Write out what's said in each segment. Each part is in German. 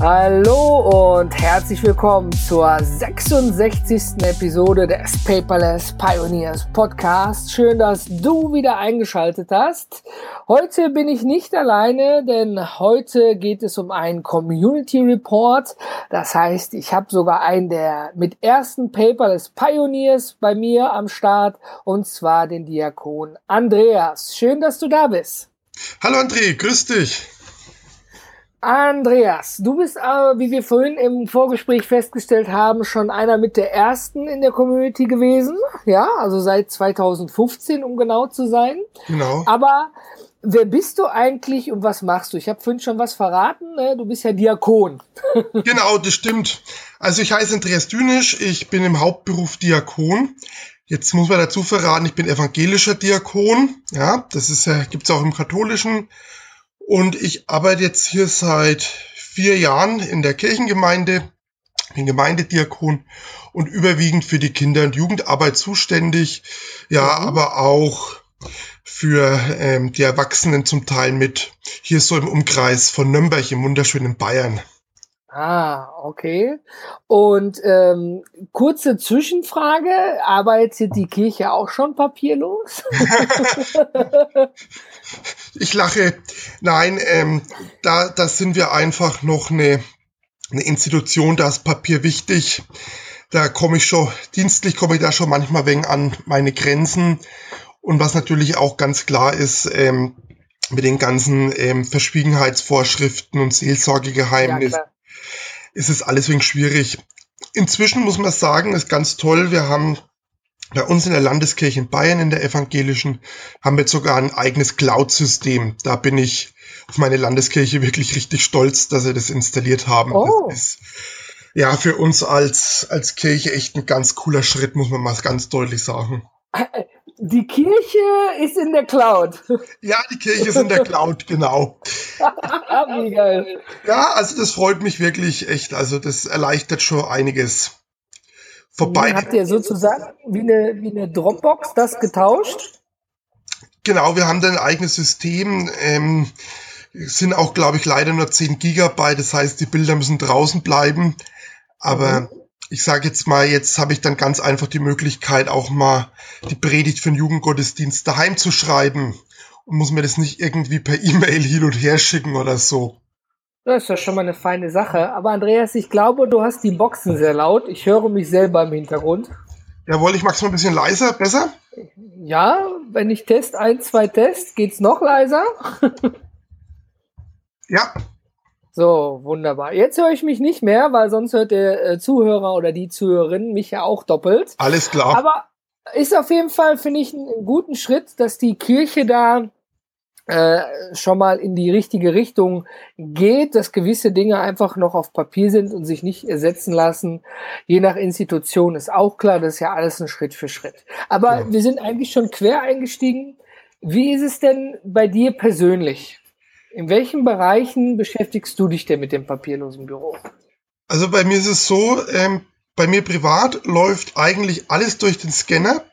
Hallo und herzlich willkommen zur 66. Episode des Paperless Pioneers Podcast. Schön, dass du wieder eingeschaltet hast. Heute bin ich nicht alleine, denn heute geht es um einen Community Report. Das heißt, ich habe sogar einen der mit ersten Paperless Pioneers bei mir am Start und zwar den Diakon Andreas. Schön, dass du da bist. Hallo André, grüß dich. Andreas, du bist aber, wie wir vorhin im Vorgespräch festgestellt haben, schon einer mit der ersten in der Community gewesen. Ja, also seit 2015, um genau zu sein. Genau. Aber wer bist du eigentlich und was machst du? Ich habe vorhin schon was verraten. Ne? Du bist ja Diakon. genau, das stimmt. Also ich heiße Andreas Dünisch, ich bin im Hauptberuf Diakon. Jetzt muss man dazu verraten, ich bin evangelischer Diakon. Ja, das ist ja, gibt's auch im katholischen und ich arbeite jetzt hier seit vier Jahren in der Kirchengemeinde, bin Gemeindediakon und überwiegend für die Kinder- und Jugendarbeit zuständig. Ja, mhm. aber auch für ähm, die Erwachsenen zum Teil mit. Hier so im Umkreis von Nürnberg im wunderschönen Bayern. Ah, okay. Und ähm, kurze Zwischenfrage, arbeitet die Kirche auch schon papierlos? ich lache. Nein, ähm, da, da sind wir einfach noch eine, eine Institution, da ist Papier wichtig. Da komme ich schon, dienstlich komme ich da schon manchmal wegen an meine Grenzen. Und was natürlich auch ganz klar ist, ähm, mit den ganzen ähm, Verschwiegenheitsvorschriften und Seelsorgegeheimnissen. Ja, ist es alles wegen schwierig. Inzwischen muss man sagen, ist ganz toll. Wir haben bei uns in der Landeskirche in Bayern, in der evangelischen, haben wir sogar ein eigenes Cloud-System. Da bin ich auf meine Landeskirche wirklich richtig stolz, dass sie das installiert haben. Oh. Das ist ja für uns als, als Kirche echt ein ganz cooler Schritt, muss man mal ganz deutlich sagen. Die Kirche ist in der Cloud. Ja, die Kirche ist in der Cloud, genau. Wie geil. Ja, also das freut mich wirklich echt. Also das erleichtert schon einiges. Vorbei. Habt ihr sozusagen wie eine, wie eine Dropbox das getauscht? Genau, wir haben da ein eigenes System. Ähm, sind auch, glaube ich, leider nur 10 Gigabyte. Das heißt, die Bilder müssen draußen bleiben. Aber mhm ich sage jetzt mal, jetzt habe ich dann ganz einfach die Möglichkeit, auch mal die Predigt für den Jugendgottesdienst daheim zu schreiben und muss mir das nicht irgendwie per E-Mail hin und her schicken oder so. Das ist ja schon mal eine feine Sache. Aber Andreas, ich glaube, du hast die Boxen sehr laut. Ich höre mich selber im Hintergrund. Jawohl, ich mach's mal ein bisschen leiser, besser? Ja, wenn ich Test 1, 2 Test, geht's noch leiser? ja, so, wunderbar. Jetzt höre ich mich nicht mehr, weil sonst hört der äh, Zuhörer oder die Zuhörerin mich ja auch doppelt. Alles klar. Aber ist auf jeden Fall, finde ich, einen guten Schritt, dass die Kirche da äh, schon mal in die richtige Richtung geht, dass gewisse Dinge einfach noch auf Papier sind und sich nicht ersetzen lassen. Je nach Institution ist auch klar, das ist ja alles ein Schritt für Schritt. Aber ja. wir sind eigentlich schon quer eingestiegen. Wie ist es denn bei dir persönlich? In welchen Bereichen beschäftigst du dich denn mit dem papierlosen Büro? Also bei mir ist es so, ähm, bei mir privat läuft eigentlich alles durch den Scanner.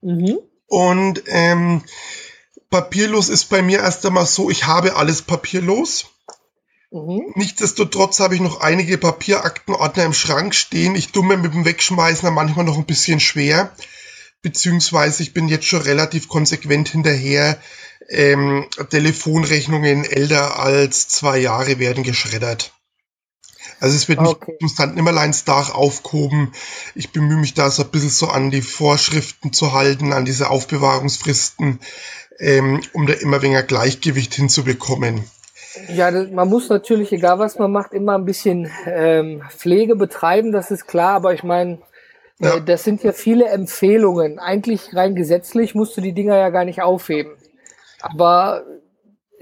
Mhm. Und ähm, papierlos ist bei mir erst einmal so, ich habe alles papierlos. Mhm. Nichtsdestotrotz habe ich noch einige Papieraktenordner im Schrank stehen. Ich tue mir mit dem Wegschmeißen manchmal noch ein bisschen schwer. Beziehungsweise ich bin jetzt schon relativ konsequent hinterher, ähm, Telefonrechnungen älter als zwei Jahre werden geschreddert. Also es wird okay. nicht konstant Nimmerleins Dach aufgehoben. Ich bemühe mich da so ein bisschen so an die Vorschriften zu halten, an diese Aufbewahrungsfristen, ähm, um da immer weniger Gleichgewicht hinzubekommen. Ja, man muss natürlich, egal was man macht, immer ein bisschen ähm, Pflege betreiben, das ist klar, aber ich meine, ja. das sind ja viele Empfehlungen. Eigentlich rein gesetzlich musst du die Dinger ja gar nicht aufheben. Aber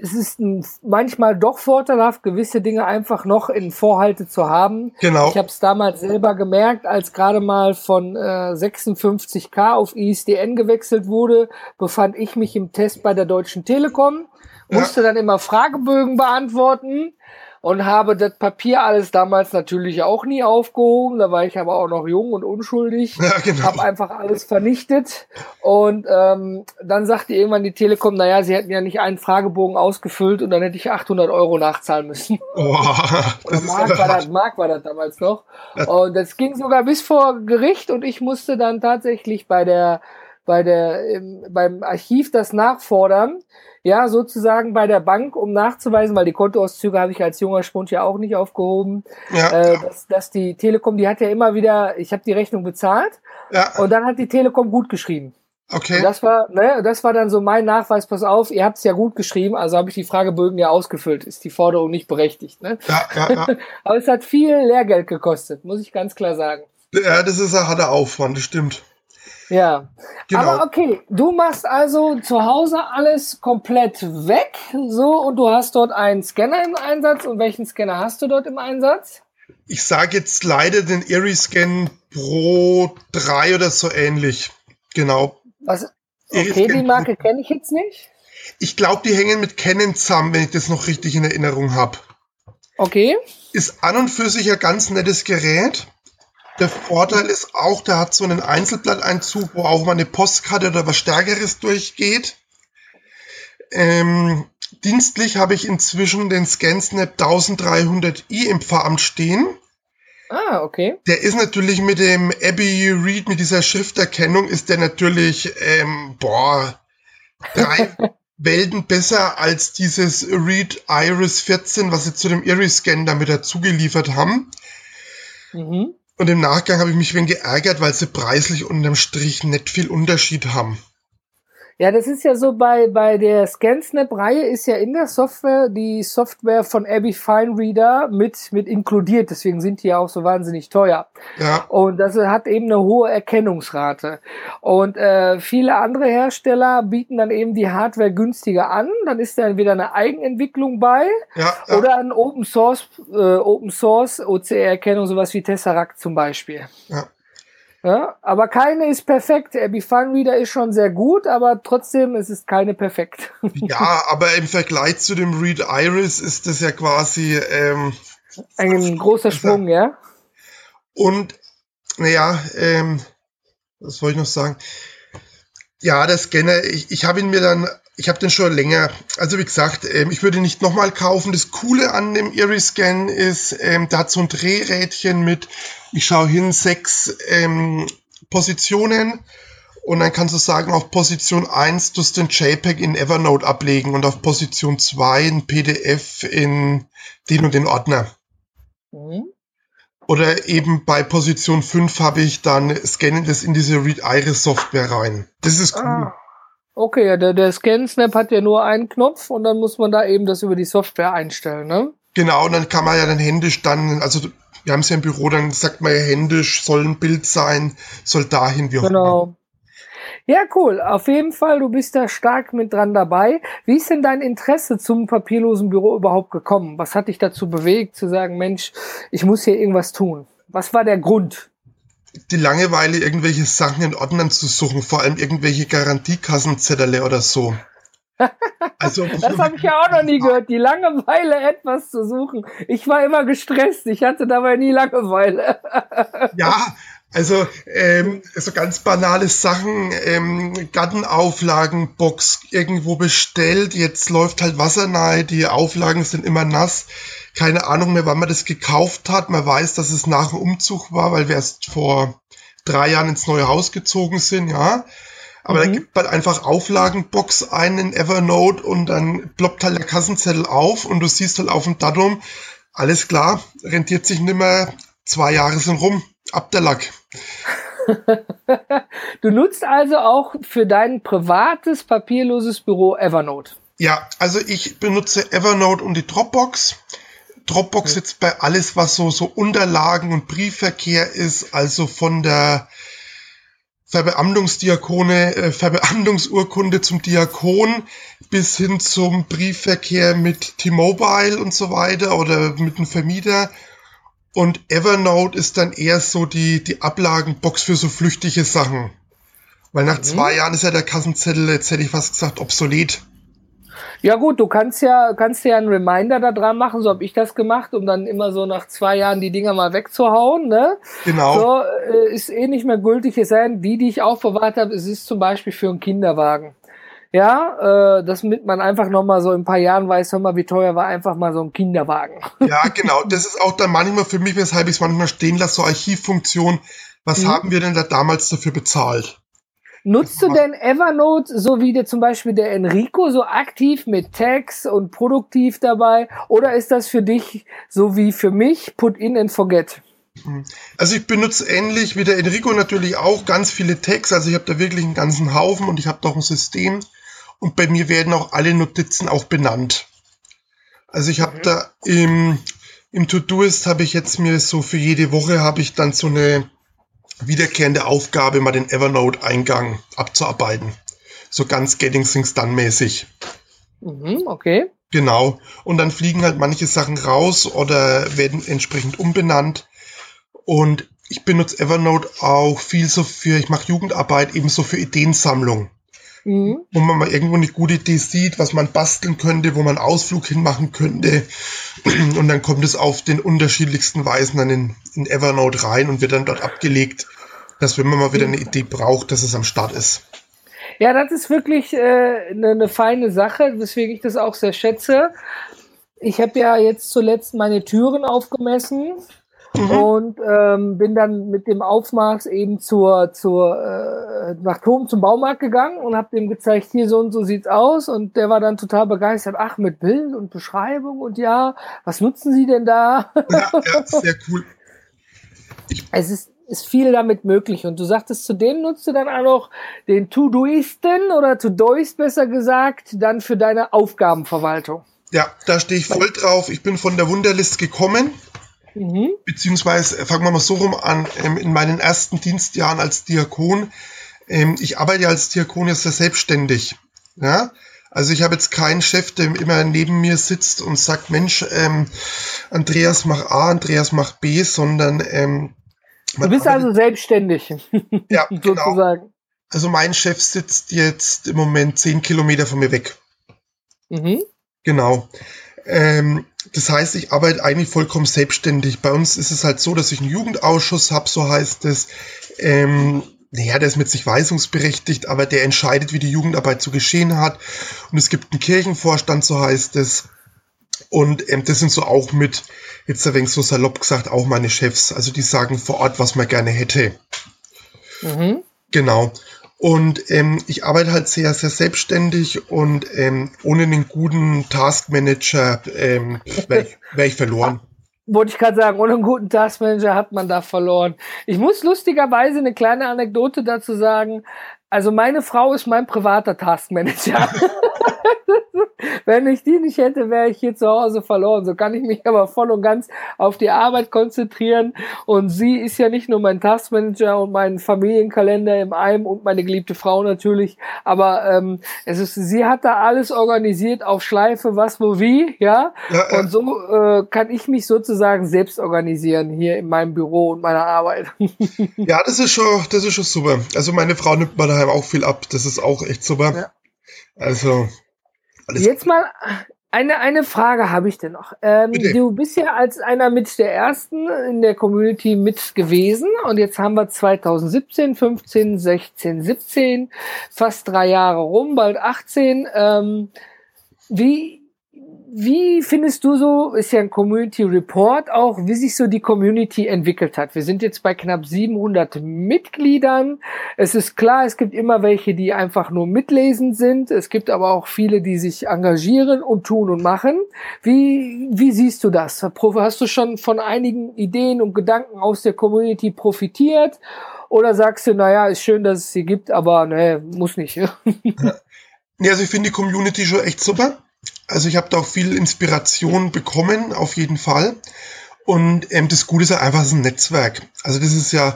es ist manchmal doch vorteilhaft, gewisse Dinge einfach noch in Vorhalte zu haben. Genau. Ich habe es damals selber gemerkt, als gerade mal von äh, 56k auf ISDN gewechselt wurde, befand ich mich im Test bei der Deutschen Telekom, musste ja. dann immer Fragebögen beantworten und habe das Papier alles damals natürlich auch nie aufgehoben. Da war ich aber auch noch jung und unschuldig. Ja, genau. Habe einfach alles vernichtet. Und ähm, dann sagte irgendwann die Telekom, naja, sie hätten ja nicht einen Fragebogen ausgefüllt und dann hätte ich 800 Euro nachzahlen müssen. Oh, Mark, war das, Mark war das damals noch. Und das ging sogar bis vor Gericht und ich musste dann tatsächlich bei der bei der im, beim Archiv das nachfordern ja, sozusagen bei der Bank, um nachzuweisen, weil die Kontoauszüge habe ich als junger Spund ja auch nicht aufgehoben, ja, äh, dass, dass die Telekom, die hat ja immer wieder, ich habe die Rechnung bezahlt ja. und dann hat die Telekom gut geschrieben. Okay. Und das war, ne, das war dann so mein Nachweis, pass auf, ihr habt es ja gut geschrieben, also habe ich die Fragebögen ja ausgefüllt, ist die Forderung nicht berechtigt. Ne? Ja, ja, ja. Aber es hat viel Lehrgeld gekostet, muss ich ganz klar sagen. Ja, das ist ein harter Aufwand, das stimmt. Ja, genau. aber okay, du machst also zu Hause alles komplett weg, so und du hast dort einen Scanner im Einsatz. Und welchen Scanner hast du dort im Einsatz? Ich sage jetzt leider den Erie Scan Pro 3 oder so ähnlich. Genau. Was? Okay, die Marke kenne ich jetzt nicht. Ich glaube, die hängen mit Canon zusammen, wenn ich das noch richtig in Erinnerung habe. Okay. Ist an und für sich ein ganz nettes Gerät. Der Vorteil ist auch, der hat so einen Einzelblatteinzug, wo auch mal eine Postkarte oder was Stärkeres durchgeht. Ähm, dienstlich habe ich inzwischen den ScanSnap 1300i im Pfarramt stehen. Ah, okay. Der ist natürlich mit dem Abbey Read, mit dieser Schrifterkennung, ist der natürlich, ähm, boah, drei Welten besser als dieses Read Iris 14, was sie zu dem Iris Scan damit dazu geliefert haben. Mhm. Und im Nachgang habe ich mich wen geärgert, weil sie preislich unterm Strich nicht viel Unterschied haben. Ja, das ist ja so bei, bei der ScanSnap-Reihe ist ja in der Software die Software von Abby Fine Reader mit, mit inkludiert. Deswegen sind die ja auch so wahnsinnig teuer. Ja. Und das hat eben eine hohe Erkennungsrate. Und äh, viele andere Hersteller bieten dann eben die Hardware günstiger an. Dann ist da entweder eine Eigenentwicklung bei ja, ja. oder ein Open Source, äh, Open Source OCR-Erkennung, sowas wie Tesseract zum Beispiel. Ja. Ja, aber keine ist perfekt. Abby Fun Reader ist schon sehr gut, aber trotzdem ist es keine perfekt. ja, aber im Vergleich zu dem Read Iris ist das ja quasi ähm, ein großer Sprung, ja. Und naja, ähm, was wollte ich noch sagen? Ja, der Scanner, ich, ich habe ihn mir dann ich habe den schon länger. Also wie gesagt, ähm, ich würde nicht nochmal kaufen. Das Coole an dem Iris-Scan ist, ähm, da hat so ein Drehrädchen mit, ich schaue hin, sechs ähm, Positionen. Und dann kannst du sagen, auf Position 1 tust du den JPEG in Evernote ablegen und auf Position 2 ein PDF in den und den Ordner. Mhm. Oder eben bei Position 5 habe ich dann scannen das in diese Read Iris Software rein. Das ist cool. Ah. Okay, ja, der, der Scan-Snap hat ja nur einen Knopf und dann muss man da eben das über die Software einstellen, ne? Genau, und dann kann man ja dann händisch dann, also wir haben es ja im Büro, dann sagt man ja händisch, soll ein Bild sein, soll dahin, wie auch Genau. Ja, cool. Auf jeden Fall, du bist da stark mit dran dabei. Wie ist denn dein Interesse zum papierlosen Büro überhaupt gekommen? Was hat dich dazu bewegt, zu sagen, Mensch, ich muss hier irgendwas tun? Was war der Grund? Die Langeweile, irgendwelche Sachen in Ordnern zu suchen, vor allem irgendwelche Garantiekassenzettel oder so. Also, das habe ich ja auch noch nie gehört, die Langeweile etwas zu suchen. Ich war immer gestresst, ich hatte dabei nie Langeweile. ja, also ähm, so ganz banale Sachen, ähm, Gartenauflagenbox irgendwo bestellt, jetzt läuft halt Wasser nahe, die Auflagen sind immer nass keine Ahnung mehr, wann man das gekauft hat. Man weiß, dass es nach dem Umzug war, weil wir erst vor drei Jahren ins neue Haus gezogen sind, ja. Aber mhm. da gibt man einfach Auflagenbox ein in Evernote und dann ploppt halt der Kassenzettel auf und du siehst halt auf dem Datum, alles klar, rentiert sich nimmer, zwei Jahre sind rum, ab der Lack. du nutzt also auch für dein privates papierloses Büro Evernote. Ja, also ich benutze Evernote und die Dropbox. Dropbox jetzt bei alles, was so, so Unterlagen und Briefverkehr ist, also von der Verbeamtungsdiakone, äh, Verbeamtungsurkunde zum Diakon bis hin zum Briefverkehr mit T-Mobile und so weiter oder mit einem Vermieter. Und Evernote ist dann eher so die, die Ablagenbox für so flüchtige Sachen. Weil nach mhm. zwei Jahren ist ja der Kassenzettel, jetzt hätte ich fast gesagt, obsolet. Ja gut, du kannst ja, kannst ja einen Reminder da dran machen, so habe ich das gemacht, um dann immer so nach zwei Jahren die Dinger mal wegzuhauen. Ne? Genau. So, äh, ist eh nicht mehr gültig. Es sein, die, die ich aufbewahrt habe, es ist zum Beispiel für einen Kinderwagen. Ja, äh, das mit man einfach noch mal so in ein paar Jahren weiß, hör mal, wie teuer war einfach mal so ein Kinderwagen. Ja, genau. Das ist auch dann manchmal für mich, weshalb ich es manchmal stehen lasse, so Archivfunktion. Was mhm. haben wir denn da damals dafür bezahlt? Nutzt du denn Evernote, so wie der zum Beispiel der Enrico, so aktiv mit Tags und produktiv dabei? Oder ist das für dich so wie für mich, put in and forget? Also ich benutze ähnlich wie der Enrico natürlich auch ganz viele Tags. Also ich habe da wirklich einen ganzen Haufen und ich habe doch ein System. Und bei mir werden auch alle Notizen auch benannt. Also ich habe mhm. da im, im To-Doist habe ich jetzt mir so für jede Woche habe ich dann so eine wiederkehrende Aufgabe, mal den Evernote-Eingang abzuarbeiten. So ganz Getting Things Done mäßig. Mhm, okay. Genau. Und dann fliegen halt manche Sachen raus oder werden entsprechend umbenannt. Und ich benutze Evernote auch viel so für, ich mache Jugendarbeit ebenso für Ideensammlung. Mhm. Wo man mal irgendwo eine gute Idee sieht, was man basteln könnte, wo man Ausflug hinmachen könnte. Und dann kommt es auf den unterschiedlichsten Weisen dann in, in Evernote rein und wird dann dort abgelegt, dass wenn man mal wieder eine Idee braucht, dass es am Start ist. Ja, das ist wirklich äh, eine, eine feine Sache, weswegen ich das auch sehr schätze. Ich habe ja jetzt zuletzt meine Türen aufgemessen Mhm. Und ähm, bin dann mit dem Aufmaß eben zur, zur äh, nach Tom zum Baumarkt gegangen und habe dem gezeigt, hier so und so sieht's aus. Und der war dann total begeistert. Ach, mit Bild und Beschreibung und ja, was nutzen Sie denn da? Ja, ja sehr cool. Ich es ist, ist viel damit möglich. Und du sagtest, zudem nutzt du dann auch noch den To-Doisten oder To-Doist besser gesagt, dann für deine Aufgabenverwaltung. Ja, da stehe ich voll drauf. Ich bin von der Wunderlist gekommen Mhm. Beziehungsweise, äh, fangen wir mal so rum an, ähm, in meinen ersten Dienstjahren als Diakon, ähm, ich arbeite als Diakon ja sehr selbstständig. Ja? Also ich habe jetzt keinen Chef, der immer neben mir sitzt und sagt, Mensch, ähm, Andreas mach A, Andreas mach B, sondern ähm, Du bist also selbstständig. Ja, genau. sozusagen. Also mein Chef sitzt jetzt im Moment zehn Kilometer von mir weg. Mhm. Genau. Ähm, das heißt, ich arbeite eigentlich vollkommen selbstständig. Bei uns ist es halt so, dass ich einen Jugendausschuss habe, so heißt es. Ähm, naja, der ist mit sich weisungsberechtigt, aber der entscheidet, wie die Jugendarbeit zu geschehen hat. Und es gibt einen Kirchenvorstand, so heißt es. Und ähm, das sind so auch mit, jetzt ein wenig so salopp gesagt, auch meine Chefs. Also die sagen vor Ort, was man gerne hätte. Mhm. Genau. Und ähm, ich arbeite halt sehr, sehr selbstständig und ähm, ohne einen guten Taskmanager ähm, wäre ich, wär ich verloren. Wollte ich gerade sagen, ohne einen guten Taskmanager hat man da verloren. Ich muss lustigerweise eine kleine Anekdote dazu sagen. Also meine Frau ist mein privater Taskmanager. Wenn ich die nicht hätte, wäre ich hier zu Hause verloren. So kann ich mich aber voll und ganz auf die Arbeit konzentrieren. Und sie ist ja nicht nur mein Taskmanager und mein Familienkalender im einem und meine geliebte Frau natürlich. Aber ähm, es ist, sie hat da alles organisiert auf Schleife, was, wo, wie, ja. ja und so äh, kann ich mich sozusagen selbst organisieren hier in meinem Büro und meiner Arbeit. ja, das ist schon, das ist schon super. Also meine Frau nimmt mir daheim auch viel ab. Das ist auch echt super. Ja. Also alles Jetzt mal eine, eine Frage habe ich denn noch. Ähm, du bist ja als einer mit der ersten in der Community mit gewesen und jetzt haben wir 2017, 15, 16, 17, fast drei Jahre rum, bald 18. Ähm, wie wie findest du so, ist ja ein Community Report auch, wie sich so die Community entwickelt hat? Wir sind jetzt bei knapp 700 Mitgliedern. Es ist klar, es gibt immer welche, die einfach nur mitlesen sind. Es gibt aber auch viele, die sich engagieren und tun und machen. Wie, wie siehst du das? Hast du schon von einigen Ideen und Gedanken aus der Community profitiert? Oder sagst du, naja, ist schön, dass es sie gibt, aber ne, muss nicht. ja, also ich finde die Community schon echt super. Also ich habe da auch viel Inspiration bekommen, auf jeden Fall. Und ähm, das Gute ist ja einfach, es ist ein Netzwerk. Also das ist ja,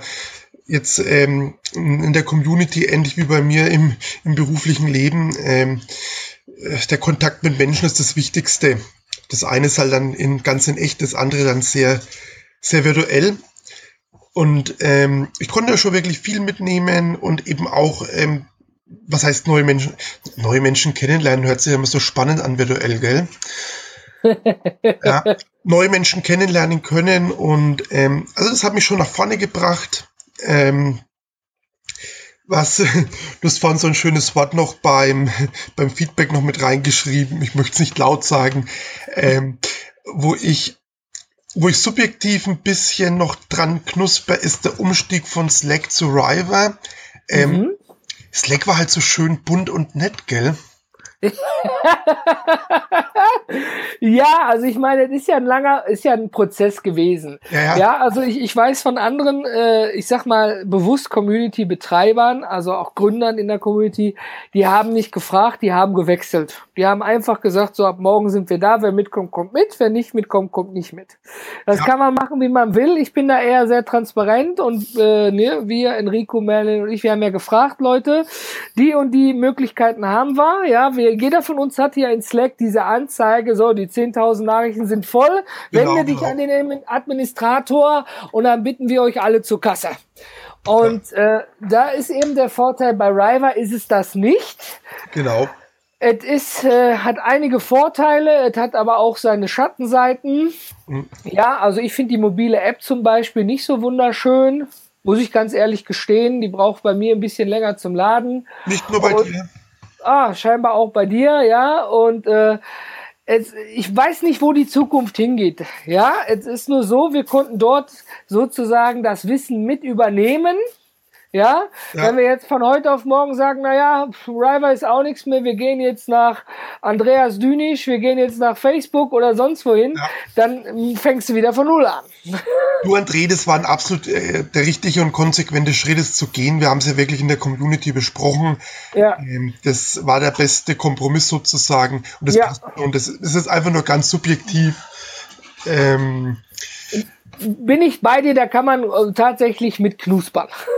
jetzt ähm, in der Community, ähnlich wie bei mir im, im beruflichen Leben, ähm, äh, der Kontakt mit Menschen ist das Wichtigste. Das eine ist halt dann in, ganz in echt, das andere dann sehr, sehr virtuell. Und ähm, ich konnte schon wirklich viel mitnehmen und eben auch, ähm, was heißt neue Menschen, neue Menschen kennenlernen, hört sich immer so spannend an virtuell, gell? ja, neue Menschen kennenlernen können und ähm, also das hat mich schon nach vorne gebracht. Ähm, was, du hast vorhin so ein schönes Wort noch beim, beim Feedback noch mit reingeschrieben, ich möchte es nicht laut sagen, ähm, wo ich, wo ich subjektiv ein bisschen noch dran knusper, ist der Umstieg von Slack zu River. Ähm, mhm. Slack war halt so schön bunt und nett, gell? Ja, also ich meine, das ist ja ein langer, ist ja ein Prozess gewesen. Ja, ja. ja also ich, ich weiß von anderen, äh, ich sag mal, bewusst Community-Betreibern, also auch Gründern in der Community, die haben nicht gefragt, die haben gewechselt. Die haben einfach gesagt, so ab morgen sind wir da, wer mitkommt, kommt mit, wer nicht mitkommt, kommt nicht mit. Das ja. kann man machen, wie man will. Ich bin da eher sehr transparent und äh, ne, wir, Enrico, Merlin und ich, wir haben ja gefragt, Leute, die und die Möglichkeiten haben wir, ja, wir jeder von uns hat hier in Slack diese Anzeige, so, die 10.000 Nachrichten sind voll. Genau, Wende dich genau. an den Administrator und dann bitten wir euch alle zur Kasse. Und äh, da ist eben der Vorteil, bei River ist es das nicht. Genau. Es ist, äh, hat einige Vorteile, es hat aber auch seine Schattenseiten. Mhm. Ja, also ich finde die mobile App zum Beispiel nicht so wunderschön, muss ich ganz ehrlich gestehen. Die braucht bei mir ein bisschen länger zum Laden. Nicht nur bei Und, dir ah, scheinbar auch bei dir, ja, und äh, es, ich weiß nicht, wo die Zukunft hingeht. Ja, es ist nur so, wir konnten dort sozusagen das Wissen mit übernehmen. Ja? ja? wenn wir jetzt von heute auf morgen sagen, naja, River ist auch nichts mehr, wir gehen jetzt nach Andreas Dünisch, wir gehen jetzt nach Facebook oder sonst wohin, ja. dann fängst du wieder von Null an. Du, André, das war ein absolut äh, der richtige und konsequente Schritt, es zu gehen. Wir haben es ja wirklich in der Community besprochen. Ja. Ähm, das war der beste Kompromiss sozusagen. Und das, ja. und das, das ist einfach nur ganz subjektiv. Ähm, bin ich bei dir, da kann man äh, tatsächlich mit knuspern.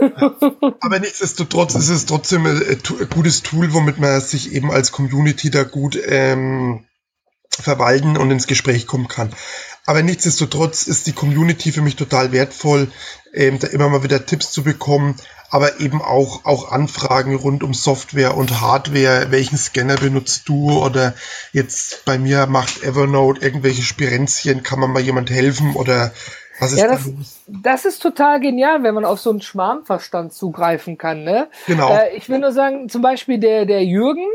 Aber nichtsdestotrotz ist es trotzdem ein, ein, gutes Tool, womit man sich eben als Community da gut ähm, verwalten und ins Gespräch kommen kann. Aber nichtsdestotrotz ist die Community für mich total wertvoll, ähm, da immer mal wieder Tipps zu bekommen, aber eben auch, auch Anfragen rund um Software und Hardware. Welchen Scanner benutzt du? Oder jetzt bei mir macht Evernote irgendwelche Spirenzchen, kann man mal jemand helfen? Oder was ist ja, das, das ist total genial, wenn man auf so einen Schwarmverstand zugreifen kann. Ne? Genau. Äh, ich will nur sagen, zum Beispiel der, der Jürgen,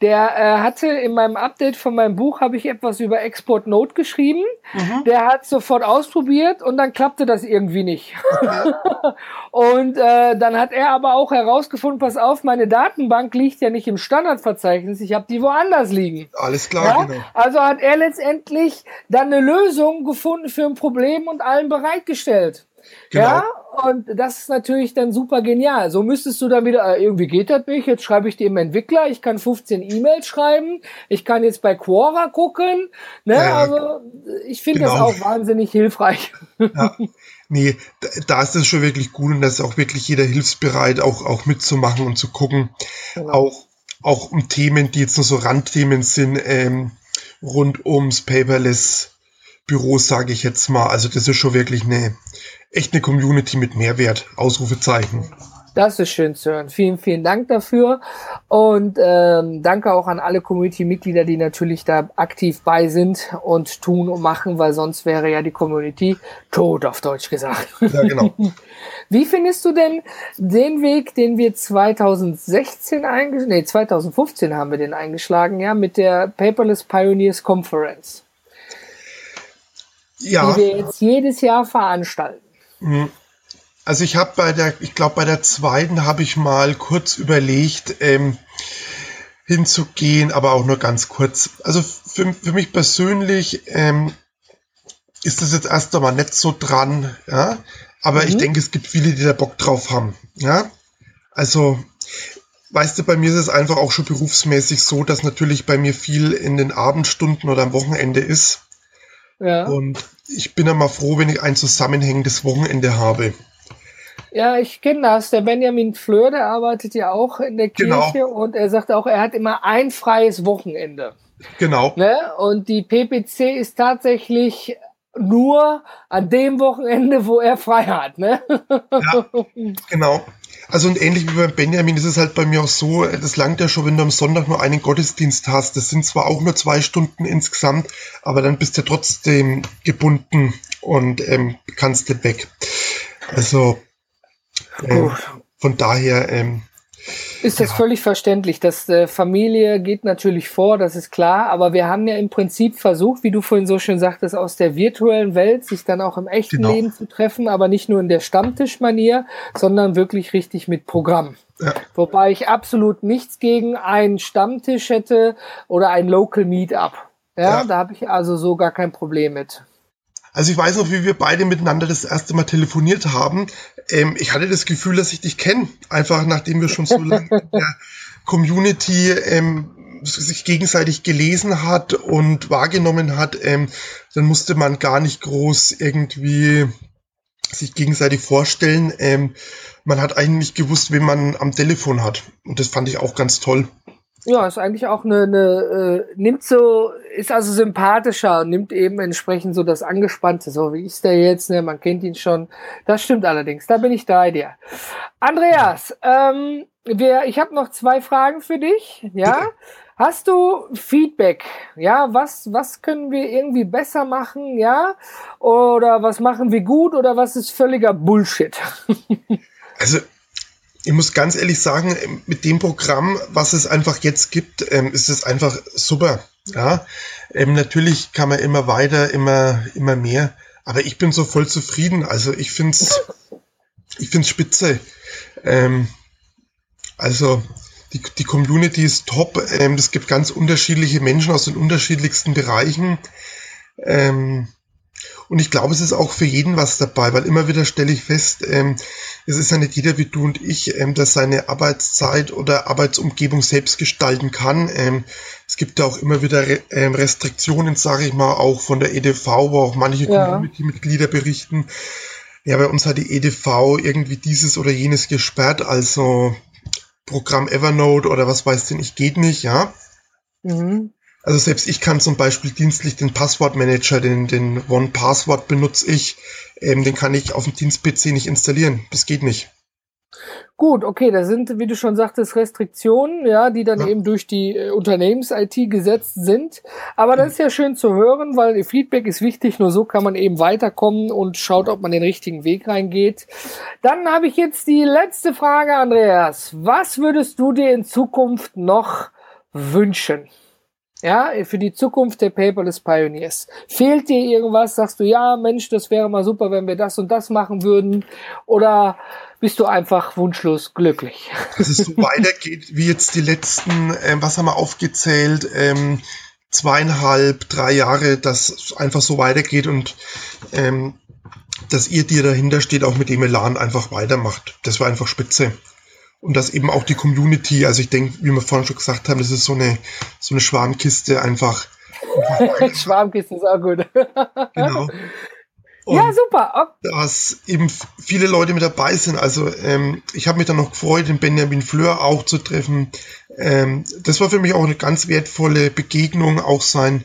der äh, hatte in meinem Update von meinem Buch, habe ich etwas über Export Note geschrieben. Mhm. Der hat sofort ausprobiert und dann klappte das irgendwie nicht. Und äh, dann hat er aber auch herausgefunden, pass auf, meine Datenbank liegt ja nicht im Standardverzeichnis, ich habe die woanders liegen. Alles klar, ja? genau. Also hat er letztendlich dann eine Lösung gefunden für ein Problem und allen bereitgestellt. Genau. Ja, und das ist natürlich dann super genial. So müsstest du dann wieder, äh, irgendwie geht das nicht, jetzt schreibe ich dem Entwickler, ich kann 15 E-Mails schreiben, ich kann jetzt bei Quora gucken. Ne? Ja, also ich finde genau. das auch wahnsinnig hilfreich. Ja. Nee, da ist es schon wirklich gut und da ist auch wirklich jeder hilfsbereit, auch, auch mitzumachen und zu gucken. Genau. Auch, auch um Themen, die jetzt nur so Randthemen sind, ähm, rund ums Paperless Büro, sage ich jetzt mal. Also das ist schon wirklich eine echt eine Community mit Mehrwert. Ausrufezeichen. Das ist schön zu hören. Vielen, vielen Dank dafür. Und ähm, danke auch an alle Community-Mitglieder, die natürlich da aktiv bei sind und tun und machen, weil sonst wäre ja die Community tot, auf Deutsch gesagt. Ja, genau. Wie findest du denn den Weg, den wir 2016 eingeschlagen, nee, 2015 haben wir den eingeschlagen, ja, mit der Paperless Pioneers Conference? Ja. die wir jetzt jedes Jahr veranstalten. Mhm. Also ich habe bei der, ich glaube bei der zweiten habe ich mal kurz überlegt, ähm, hinzugehen, aber auch nur ganz kurz. Also für, für mich persönlich ähm, ist das jetzt erst einmal nicht so dran, ja. Aber mhm. ich denke, es gibt viele, die da Bock drauf haben, ja. Also, weißt du, bei mir ist es einfach auch schon berufsmäßig so, dass natürlich bei mir viel in den Abendstunden oder am Wochenende ist. Ja. Und ich bin immer froh, wenn ich ein zusammenhängendes Wochenende habe. Ja, ich kenne das. Der Benjamin Fleur, der arbeitet ja auch in der. Kirche genau. und er sagt auch, er hat immer ein freies Wochenende. Genau. Ne? Und die PPC ist tatsächlich nur an dem Wochenende, wo er frei hat. Ne? Ja, genau. Also und ähnlich wie beim Benjamin ist es halt bei mir auch so, das langt ja schon, wenn du am Sonntag nur einen Gottesdienst hast. Das sind zwar auch nur zwei Stunden insgesamt, aber dann bist du trotzdem gebunden und ähm, kannst nicht weg. Also ähm, von daher ähm, ist das ja. völlig verständlich. Das äh, Familie geht natürlich vor, das ist klar, aber wir haben ja im Prinzip versucht, wie du vorhin so schön sagtest, aus der virtuellen Welt sich dann auch im echten genau. Leben zu treffen, aber nicht nur in der Stammtischmanier, sondern wirklich richtig mit Programm. Ja. Wobei ich absolut nichts gegen einen Stammtisch hätte oder ein Local Meetup. Ja, ja. da habe ich also so gar kein Problem mit. Also ich weiß noch, wie wir beide miteinander das erste Mal telefoniert haben. Ähm, ich hatte das Gefühl, dass ich dich kenne. Einfach nachdem wir schon so lange in der Community ähm, sich gegenseitig gelesen hat und wahrgenommen hat, ähm, dann musste man gar nicht groß irgendwie sich gegenseitig vorstellen. Ähm, man hat eigentlich gewusst, wen man am Telefon hat. Und das fand ich auch ganz toll. Ja, ist eigentlich auch eine, eine äh, nimmt so, ist also sympathischer und nimmt eben entsprechend so das Angespannte, so wie ist der jetzt, ne? Man kennt ihn schon. Das stimmt allerdings, da bin ich bei dir. Andreas, ähm, wir, ich habe noch zwei Fragen für dich, ja. Hast du Feedback? Ja, was, was können wir irgendwie besser machen, ja? Oder was machen wir gut oder was ist völliger Bullshit? also ich muss ganz ehrlich sagen, mit dem Programm, was es einfach jetzt gibt, ähm, ist es einfach super. Ja, ähm, natürlich kann man immer weiter, immer, immer mehr, aber ich bin so voll zufrieden. Also ich finde es, ich find's spitze. Ähm, also die, die Community ist top. Es gibt ganz unterschiedliche Menschen aus den unterschiedlichsten Bereichen. Ähm, und ich glaube, es ist auch für jeden was dabei, weil immer wieder stelle ich fest, ähm, es ist ja nicht jeder wie du und ich, ähm, der seine Arbeitszeit oder Arbeitsumgebung selbst gestalten kann. Ähm, es gibt ja auch immer wieder Re ähm, Restriktionen, sage ich mal, auch von der EDV, wo auch manche ja. Community-Mitglieder berichten. Ja, bei uns hat die EDV irgendwie dieses oder jenes gesperrt, also Programm Evernote oder was weiß denn ich, geht nicht, ja. Mhm. Also selbst ich kann zum Beispiel dienstlich den Passwortmanager, den, den One-Password benutze ich, ähm, den kann ich auf dem Dienst-PC nicht installieren. Das geht nicht. Gut, okay, da sind, wie du schon sagtest, Restriktionen, ja, die dann ja. eben durch die äh, Unternehmens-IT gesetzt sind. Aber das ist ja schön zu hören, weil Feedback ist wichtig, nur so kann man eben weiterkommen und schaut, ob man den richtigen Weg reingeht. Dann habe ich jetzt die letzte Frage, Andreas. Was würdest du dir in Zukunft noch wünschen? Ja, für die Zukunft der Paperless Pioneers. Fehlt dir irgendwas? Sagst du, ja, Mensch, das wäre mal super, wenn wir das und das machen würden? Oder bist du einfach wunschlos glücklich? Dass es so weitergeht, wie jetzt die letzten, äh, was haben wir aufgezählt, ähm, zweieinhalb, drei Jahre, dass einfach so weitergeht und ähm, dass ihr, die dahinter steht, auch mit dem Elan einfach weitermacht. Das war einfach spitze und dass eben auch die Community, also ich denke, wie wir vorhin schon gesagt haben, das ist so eine, so eine Schwarmkiste einfach. Schwarmkiste ist auch gut. genau. Und ja, super. Dass eben viele Leute mit dabei sind. Also ähm, ich habe mich dann noch gefreut, den Benjamin Fleur auch zu treffen. Ähm, das war für mich auch eine ganz wertvolle Begegnung, auch sein,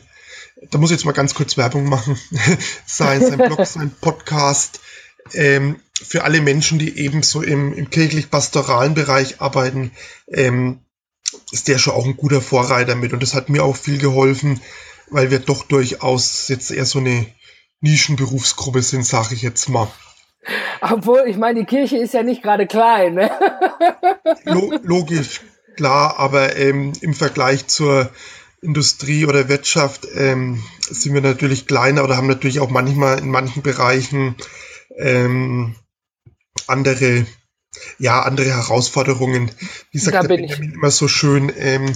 da muss ich jetzt mal ganz kurz Werbung machen, sein, sein Blog, sein Podcast. Ähm, für alle Menschen, die eben so im, im kirchlich-pastoralen Bereich arbeiten, ähm, ist der schon auch ein guter Vorreiter mit. Und das hat mir auch viel geholfen, weil wir doch durchaus jetzt eher so eine Nischenberufsgruppe sind, sage ich jetzt mal. Obwohl, ich meine, die Kirche ist ja nicht gerade klein. Ne? logisch, klar, aber ähm, im Vergleich zur Industrie oder Wirtschaft ähm, sind wir natürlich kleiner oder haben natürlich auch manchmal in manchen Bereichen ähm, andere, ja, andere Herausforderungen. Wie sagt der Benjamin immer so schön, ähm,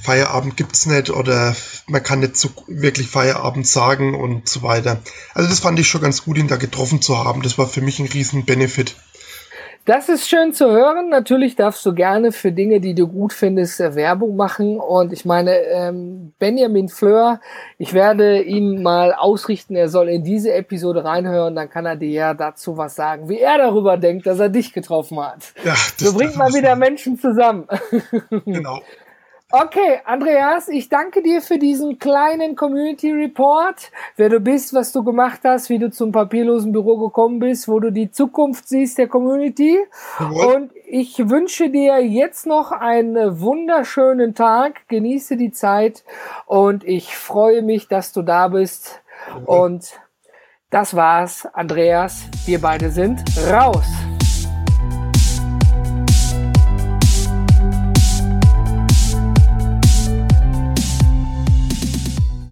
Feierabend gibt's nicht oder man kann nicht so wirklich Feierabend sagen und so weiter. Also das fand ich schon ganz gut, ihn da getroffen zu haben. Das war für mich ein riesen Benefit. Das ist schön zu hören. Natürlich darfst du gerne für Dinge, die du gut findest, äh, Werbung machen. Und ich meine, ähm, Benjamin Fleur, ich werde ihn mal ausrichten, er soll in diese Episode reinhören, dann kann er dir ja dazu was sagen, wie er darüber denkt, dass er dich getroffen hat. Ja, das so bringt mal wieder Menschen zusammen. Genau. Okay, Andreas, ich danke dir für diesen kleinen Community Report, wer du bist, was du gemacht hast, wie du zum papierlosen Büro gekommen bist, wo du die Zukunft siehst der Community. Und ich wünsche dir jetzt noch einen wunderschönen Tag, genieße die Zeit und ich freue mich, dass du da bist. Und das war's, Andreas. Wir beide sind raus.